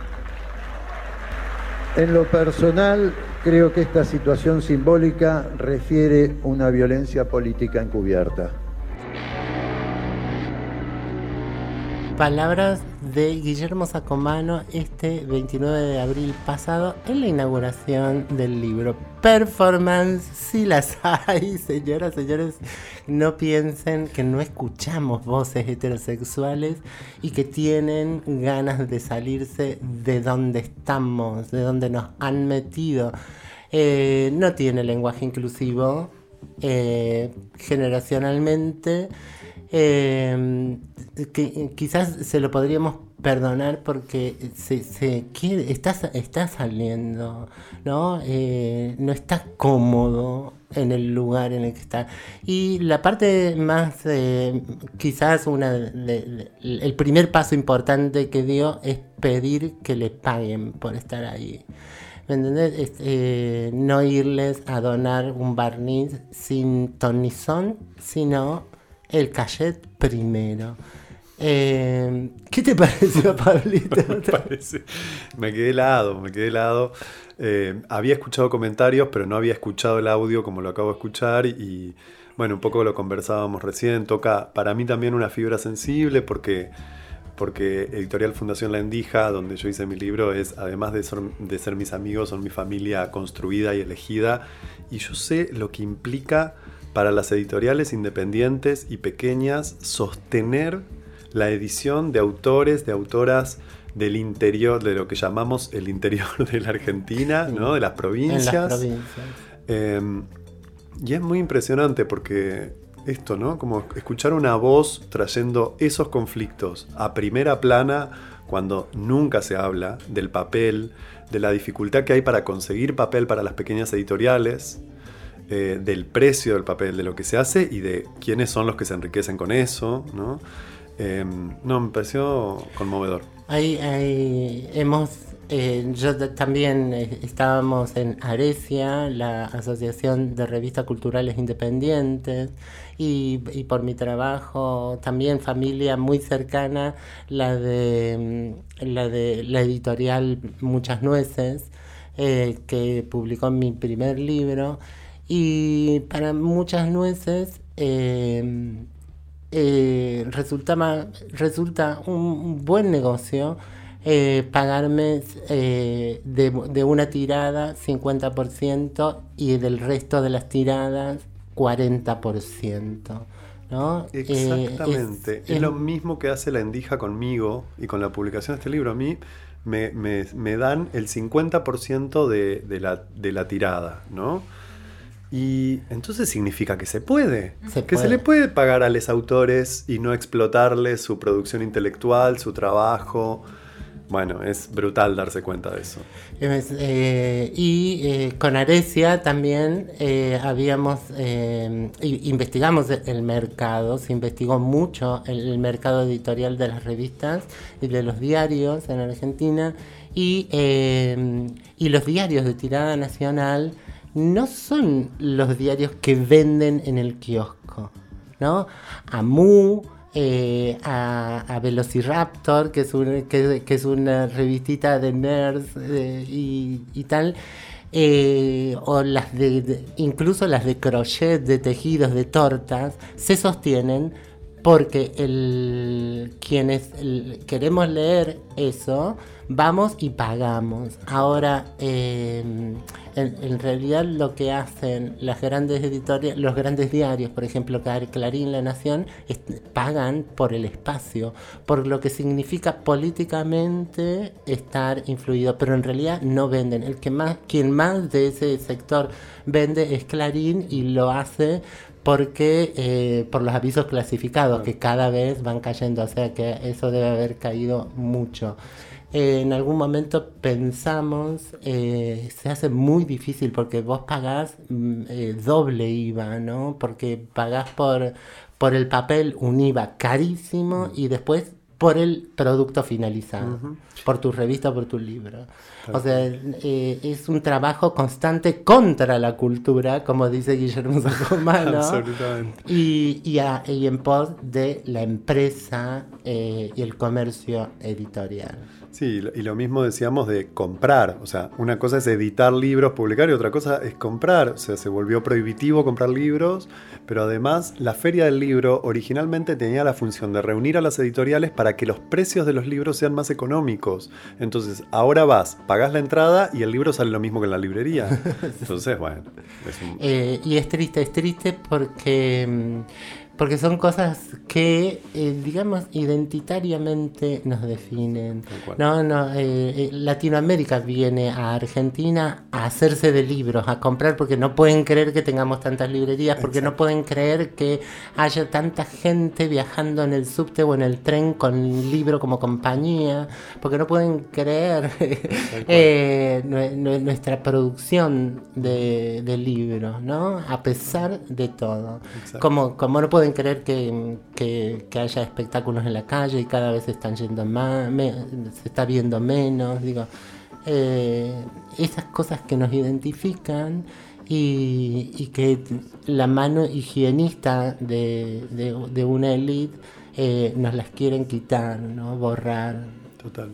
En lo personal, creo que esta situación simbólica refiere una violencia política encubierta. Palabras de Guillermo Sacomano este 29 de abril pasado en la inauguración del libro. Performance, si las hay, señoras, señores, no piensen que no escuchamos voces heterosexuales y que tienen ganas de salirse de donde estamos, de donde nos han metido. Eh, no tiene lenguaje inclusivo eh, generacionalmente. Eh, que quizás se lo podríamos perdonar porque se, se quiere, está, saliendo, ¿no? Eh, no está cómodo en el lugar en el que está. Y la parte más, eh, quizás una el primer paso importante que dio es pedir que le paguen por estar ahí. ¿Me eh, no irles a donar un barniz sin tonizón, sino el cachet primero. Eh, ¿Qué te pareció, Pablito? me quedé helado, me quedé helado. Eh, había escuchado comentarios, pero no había escuchado el audio como lo acabo de escuchar y bueno, un poco lo conversábamos recién. Toca para mí también una fibra sensible porque porque Editorial Fundación La Endija, donde yo hice mi libro, es, además de ser mis amigos, son mi familia construida y elegida, y yo sé lo que implica para las editoriales independientes y pequeñas sostener la edición de autores, de autoras del interior, de lo que llamamos el interior de la Argentina, ¿no? de las provincias. En las provincias. Eh, y es muy impresionante porque esto, ¿no? Como escuchar una voz trayendo esos conflictos a primera plana cuando nunca se habla del papel, de la dificultad que hay para conseguir papel para las pequeñas editoriales, eh, del precio del papel, de lo que se hace y de quiénes son los que se enriquecen con eso, ¿no? Eh, no, me pareció conmovedor. Ahí, ahí hemos, eh, yo también eh, estábamos en Arecia, la Asociación de Revistas Culturales Independientes, y, y por mi trabajo también familia muy cercana, la de mm, la de la editorial Muchas Nueces, eh, que publicó mi primer libro, y para Muchas Nueces eh, eh, resultaba, resulta un, buen negocio eh, pagarme eh, de, de una tirada 50% y del resto de las tiradas 40%. ¿no? Eh, es- Exactamente. es, es- lo mismo que hace la Endija conmigo y con la publicación de este libro. A mí me, me- me dan el 50% de, de la, de la tirada, ¿no? Y entonces significa que se puede. Se que se puede. le puede pagar a los autores y no explotarles su producción intelectual, su trabajo. Bueno, es brutal darse cuenta de eso. Es, eh, y eh, con Arecia también eh, habíamos eh, investigamos el mercado, se investigó mucho el, el mercado editorial de las revistas y de los diarios en Argentina y, eh, y los diarios de tirada nacional no son los diarios que venden en el kiosco, ¿no? Amu, eh, a, Velociraptor, que es, una revistita de nerds eh, y, tal, eh, o las de, incluso las de crochet, de tejidos, de tortas, se sostienen porque el, quienes queremos leer eso, vamos y pagamos. Ahora, eh, en, en realidad lo que hacen las grandes editoriales, los grandes diarios, por ejemplo, Clar- Clarín, La Nación, es- pagan por el espacio, por lo que significa políticamente estar influido, pero en realidad no venden. El que más, quien más de ese sector vende es Clarín y lo hace porque eh, por los avisos clasificados que cada vez van cayendo, o sea que eso debe haber caído mucho. Eh, en algún momento pensamos, eh, se hace muy difícil porque vos pagás mm, eh, doble IVA, ¿no? Porque pagás por, por el papel un IVA carísimo y después por el producto finalizado, Ujú. por tu revista, por tu libro. Tal O sea, eh, es un trabajo constante contra la cultura, como dice Guillermo Sacomano. Absolutamente. Y, y, a- y en pos de la empresa eh, y el comercio editorial. Sí, y lo- mismo decíamos de comprar. O sea, una cosa es editar libros, publicar, y otra cosa es comprar. O sea, se volvió prohibitivo comprar libros, pero además la Feria del Libro originalmente tenía la función de reunir a las editoriales para que los precios de los libros sean más económicos. Entonces, ahora vas, pagás la entrada y el libro sale lo mismo que en la librería. Entonces, bueno, es un- Eh, y es triste, es triste porque, mm, porque son cosas que, eh, digamos, identitariamente nos definen. No, no, eh, eh, Latinoamérica viene a Argentina a hacerse de libros, a comprar porque no pueden creer que tengamos tantas librerías, porque no pueden creer que haya tanta gente viajando en el subte o en el tren con libro como compañía, porque no pueden creer eh, nue- nuestra producción de, de libros, ¿no? A pesar de todo. Exacto. Como, como no pueden creer que, que- que haya espectáculos en la calle y cada vez se están yendo más, me- se está viendo menos, digo, eh, esas cosas que nos identifican y, y que la mano higienista de, de- de una élite eh, nos las quieren quitar, ¿no? borrar. Total.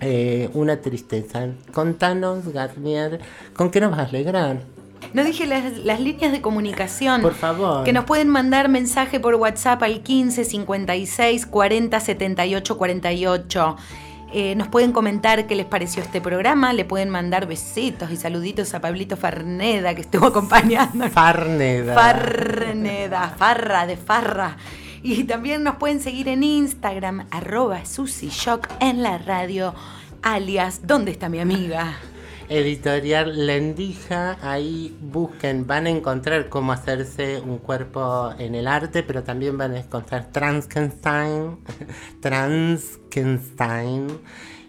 Eh, una tristeza. Contanos, Garnier, ¿con qué nos vas a alegrar? No dije las, las líneas de comunicación. Por favor. Que nos pueden mandar mensaje por WhatsApp al 15 56 40 78 48. Eh, nos pueden comentar qué les pareció este programa, le pueden mandar besitos y saluditos a Pablito Farneda que estuvo acompañando. Farneda. Farneda, farra de farra. Y también nos pueden seguir en Instagram, arroba Susy Shock en la radio, alias ¿Dónde está mi amiga? Editorial Lendija, ahí busquen, van a encontrar cómo hacerse un cuerpo en el arte, pero también van a encontrar Transkenstein, Transkenstein.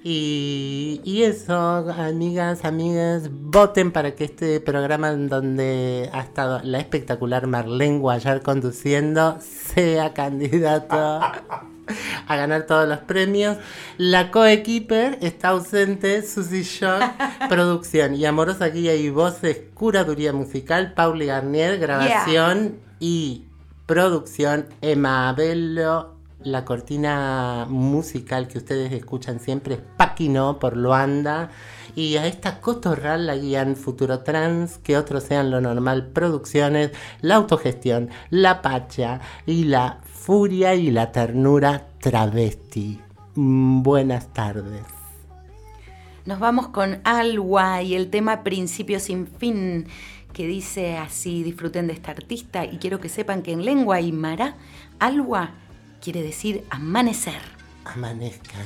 Y, eso, amigas, amigas, voten para que este programa en donde ha estado la espectacular Marlene Guayar conduciendo sea candidato a ganar todos los premios. La coequiper está ausente, Susy Shock, producción y amorosa guía y voces, curaduría musical, Pauli Garnier, grabación y producción, Emma Abello. La cortina musical que ustedes escuchan siempre es Paquino por Luanda. Y a esta cotorral la guían Futuro Trans, que otros sean lo normal, producciones, la autogestión, la pacha y la furia y la ternura travesti. Mm, Buenas tardes. Nos vamos con Alwa y el tema Principio sin fin, que dice así, disfruten de esta artista y quiero que sepan que en lengua aymara, Alwa quiere decir amanecer. Amanezcan.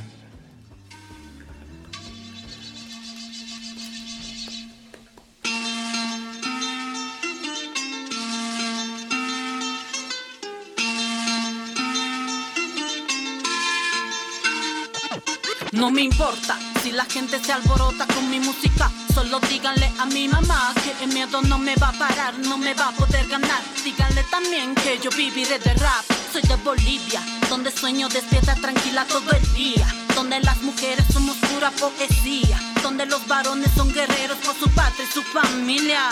No me importa si la gente se alborota con mi música. Solo díganle a mi mamá que el miedo no me va a parar, no me va a poder ganar. Díganle también que yo viviré de rap. Soy de Bolivia, donde sueño despierta tranquila todo el día. Donde las mujeres somos pura poesía. Donde los varones son guerreros por su patria y su familia.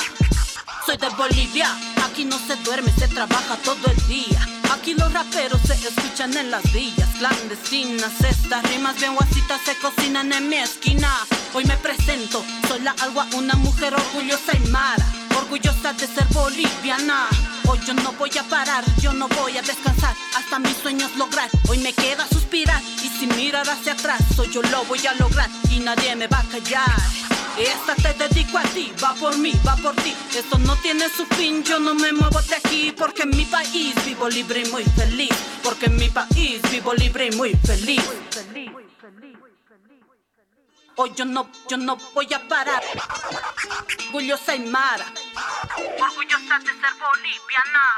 Soy de Bolivia, aquí no se duerme, se trabaja todo el día. Aquí los raperos se escuchan en las villas clandestinas. Estas rimas bien guasitas se cocinan en mi esquina. Hoy me presento, soy la alba, una mujer orgullosa y mara. Orgullosa de ser boliviana. Hoy yo no voy a parar, yo no voy a descansar hasta mis sueños lograr. Hoy me queda suspirar y si mirar hacia atrás, soy yo lo voy a lograr y nadie me va a callar. Esta te dedico a ti, va por mí, va por ti. Esto no tiene su fin, yo no me muevo de aquí porque en mi país vivo libre y muy feliz. Porque en mi país vivo libre y muy feliz. Hoy yo no, yo no voy a parar. Orgullosa y mara. Orgullosa de ser boliviana.